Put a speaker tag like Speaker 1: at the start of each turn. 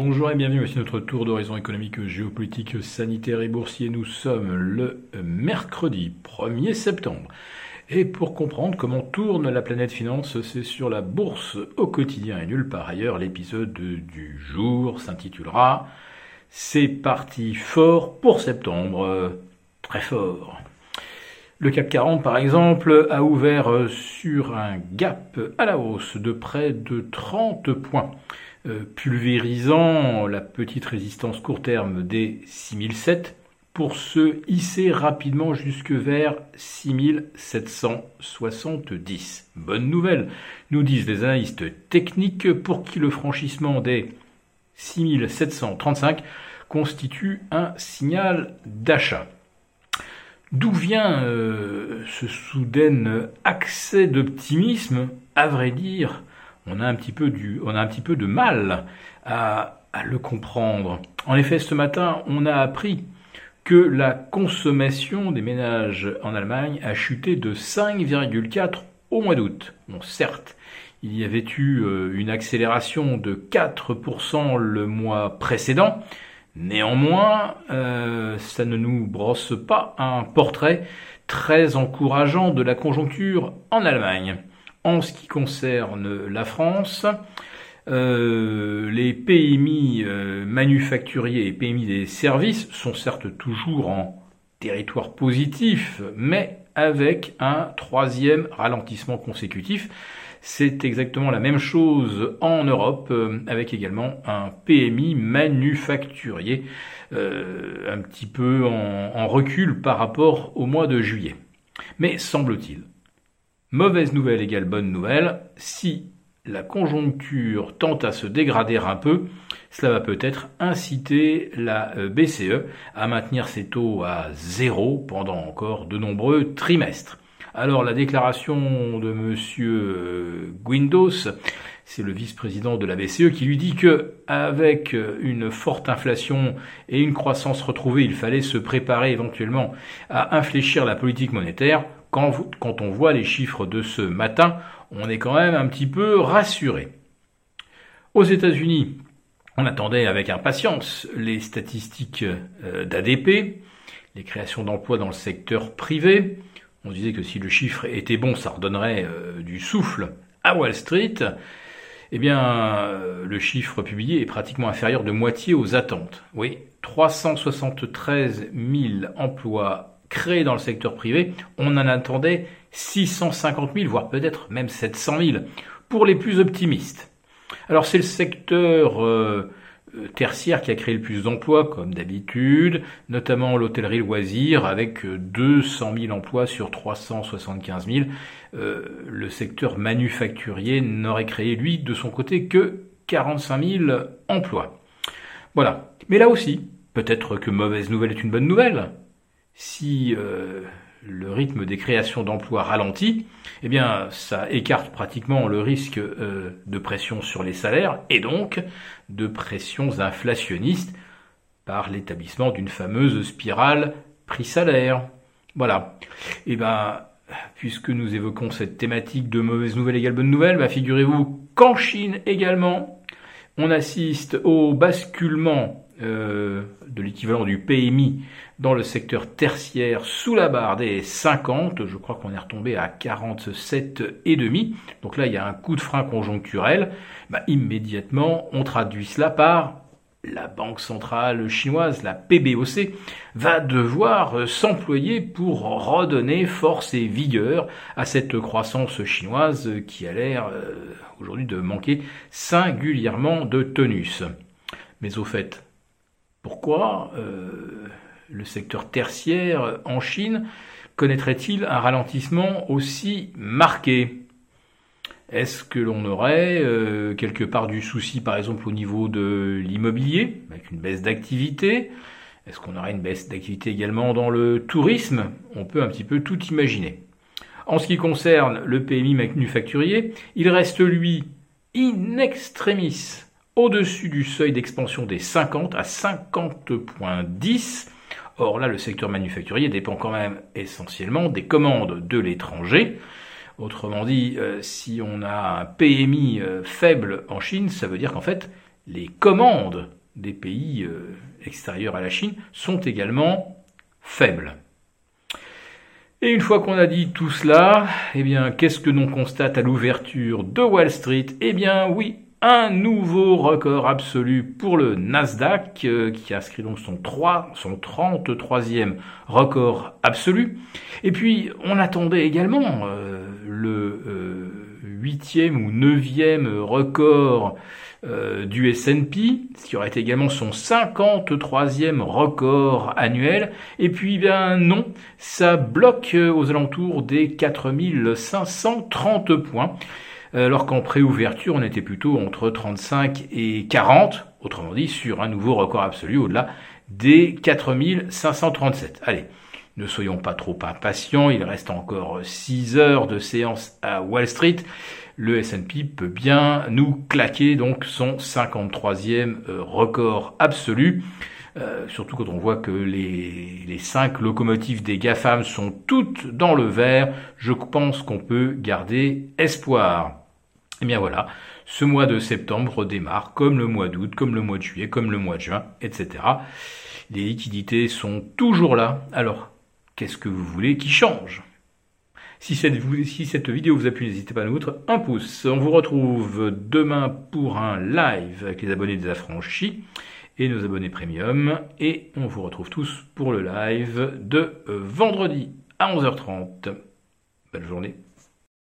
Speaker 1: Bonjour et bienvenue, voici notre tour d'horizon économique, géopolitique, sanitaire et boursier. Nous sommes le mercredi 1er septembre. Et pour comprendre comment tourne la planète finance, c'est sur la bourse au quotidien et nulle part ailleurs. L'épisode du jour s'intitulera C'est parti fort pour septembre. Très fort. Le CAC 40, par exemple, a ouvert sur un gap à la hausse de près de 30 points. Euh, pulvérisant la petite résistance court terme des 6007 pour se hisser rapidement jusque vers 6770. Bonne nouvelle, nous disent les analystes techniques pour qui le franchissement des 6735 constitue un signal d'achat. D'où vient euh, ce soudain accès d'optimisme À vrai dire, on a un petit peu, du, on a un petit peu de mal à, le comprendre. En effet, ce matin, on a appris que la consommation des ménages en Allemagne a chuté de 5,4 au mois d'août. Bon, certes, il y avait eu euh, une accélération de 4% le mois précédent. Néanmoins, euh, ça ne nous brosse pas un portrait très encourageant de la conjoncture en Allemagne. En ce qui concerne la France, euh, les PMI euh, manufacturiers et PMI des services sont certes toujours en territoire positif, mais avec un troisième ralentissement consécutif. C'est exactement la même chose en Europe, euh, avec également un PMI manufacturier un petit peu en recul par rapport au mois de juillet. Mais semble-t-il, Mauvaise nouvelle égale bonne nouvelle. Si la conjoncture tente à se dégrader un peu, cela va peut-être inciter la euh, BCE à maintenir ses taux à zéro pendant encore de nombreux trimestres. Alors la déclaration de monsieur euh, Guindos, c'est le vice-président de la BCE qui lui dit que avec une forte inflation et une croissance retrouvée, il fallait se préparer éventuellement à infléchir la politique monétaire quand, on voit les chiffres de ce matin, on est quand même un petit peu rassuré. Aux États-Unis, on attendait avec impatience les statistiques euh, d'ADP, les créations d'emplois dans le secteur privé. On disait que si le chiffre était bon, ça redonnerait euh, du souffle à Wall Street. Eh bien, euh, le chiffre publié est pratiquement inférieur de moitié aux attentes. Oui, 373 000 emplois créés dans le secteur privé, on en attendait 650 000, voire peut-être même 700 000, pour les plus optimistes. Alors c'est le secteur euh, euh, tertiaire qui a créé le plus d'emplois, comme d'habitude, notamment l'hôtellerie loisir, avec 200 000 emplois sur 375 000. Euh, le secteur manufacturier n'aurait créé, lui, de son côté, que 45 000 emplois. Voilà. Mais là aussi, peut-être que mauvaise nouvelle est une bonne nouvelle si euh, le rythme des créations d'emplois ralentit, eh bien, ça écarte pratiquement le risque euh, de pression sur les salaires et donc de pressions inflationnistes par l'établissement d'une fameuse spirale prix-salaire. Voilà. Eh ben, puisque nous évoquons cette thématique de mauvaise nouvelle égale bonne nouvelle, bah, figurez-vous qu'en Chine également, on assiste au basculement euh, de l'équivalent du PMI dans le secteur tertiaire sous la barre des 50. Je crois qu'on est retombé à 47,5. Donc là, il y a un coup de frein conjoncturel. Bah, immédiatement, on traduit cela par la Banque centrale chinoise, la PBOC, va devoir s'employer pour redonner force et vigueur à cette croissance chinoise qui a l'air euh, aujourd'hui de manquer singulièrement de tonus. Mais au fait, pourquoi euh, le secteur tertiaire en Chine connaîtrait-il un ralentissement aussi marqué? Est-ce que l'on aurait euh, quelque part du souci par exemple au niveau de l'immobilier, avec une baisse d'activité? Est-ce qu'on aurait une baisse d'activité également dans le tourisme? On peut un petit peu tout imaginer. En ce qui concerne le PMI manufacturier, il reste lui in extremis au-dessus du seuil d'expansion des 50 à 50.10. Or là, le secteur manufacturier dépend quand même essentiellement des commandes de l'étranger. Autrement dit, euh, si on a un PMI euh, faible en Chine, ça veut dire qu'en fait, les commandes des pays euh, extérieurs à la Chine sont également faibles. Et une fois qu'on a dit tout cela, eh bien, qu'est-ce que l'on constate à l'ouverture de Wall Street? Eh bien, oui, un nouveau record absolu pour le Nasdaq, qui inscrit donc son 3, son 33e record absolu. Et puis, on attendait également le euh, huitième ou neuvième record euh, du S&P, ce qui aurait été également son 53e record annuel. Et puis, bien non, ça bloque euh, aux alentours des 4530 points, alors qu'en préouverture, on était plutôt entre 35 et 40, autrement dit, sur un nouveau record absolu au-delà des 4537. Allez, ne soyons pas trop impatients, il reste encore 6 heures de séance à Wall Street le S&P peut bien nous claquer donc son 53e euh, record absolu. Euh, surtout quand on voit que les, les cinq locomotives des GAFAM sont toutes dans le vert, je pense qu'on peut garder espoir. Eh bien voilà, ce mois de septembre démarre comme le mois d'août, comme le mois de juillet, comme le mois de juin, etc. Les liquidités sont toujours là. Alors, qu'est-ce que vous voulez qui change? Si cette, vidéo vous a plu, n'hésitez pas à nous mettre un pouce. On vous retrouve demain pour un live avec les abonnés des affranchis et nos abonnés premium. Et on vous retrouve tous pour le live de vendredi à 11h30. Belle journée.